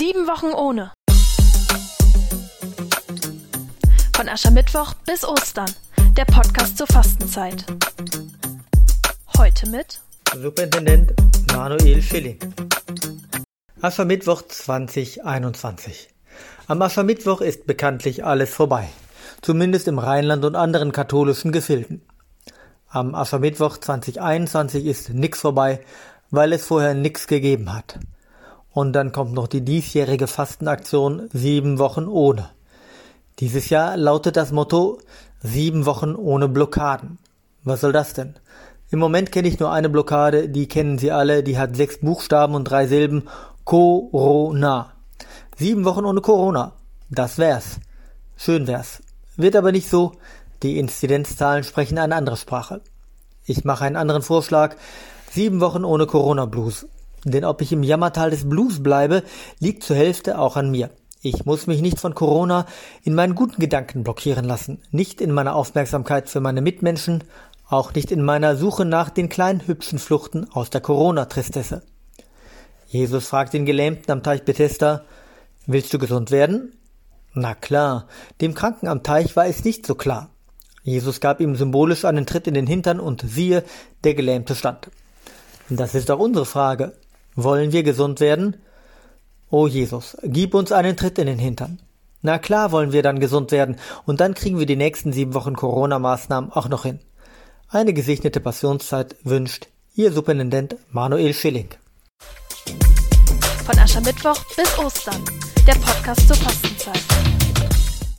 Sieben Wochen ohne. Von Aschermittwoch bis Ostern. Der Podcast zur Fastenzeit. Heute mit Superintendent Manuel Schilling. Aschermittwoch 2021. Am Aschermittwoch ist bekanntlich alles vorbei. Zumindest im Rheinland und anderen katholischen Gefilden. Am Aschermittwoch 2021 ist nix vorbei, weil es vorher nix gegeben hat. Und dann kommt noch die diesjährige Fastenaktion Sieben Wochen ohne. Dieses Jahr lautet das Motto Sieben Wochen ohne Blockaden. Was soll das denn? Im Moment kenne ich nur eine Blockade, die kennen Sie alle, die hat sechs Buchstaben und drei Silben. Corona. Sieben Wochen ohne Corona. Das wär's. Schön wär's. Wird aber nicht so. Die Inzidenzzahlen sprechen eine andere Sprache. Ich mache einen anderen Vorschlag. Sieben Wochen ohne Corona Blues. Denn ob ich im Jammertal des Blues bleibe, liegt zur Hälfte auch an mir. Ich muss mich nicht von Corona in meinen guten Gedanken blockieren lassen, nicht in meiner Aufmerksamkeit für meine Mitmenschen, auch nicht in meiner Suche nach den kleinen hübschen Fluchten aus der Corona-Tristesse. Jesus fragt den Gelähmten am Teich Bethesda, Willst du gesund werden? Na klar, dem Kranken am Teich war es nicht so klar. Jesus gab ihm symbolisch einen Tritt in den Hintern und siehe, der Gelähmte stand. Das ist doch unsere Frage. Wollen wir gesund werden? O Jesus, gib uns einen Tritt in den Hintern. Na klar wollen wir dann gesund werden und dann kriegen wir die nächsten sieben Wochen Corona-Maßnahmen auch noch hin. Eine gesegnete Passionszeit wünscht Ihr Superintendent Manuel Schilling. Von Aschermittwoch bis Ostern. Der Podcast zur Fastenzeit.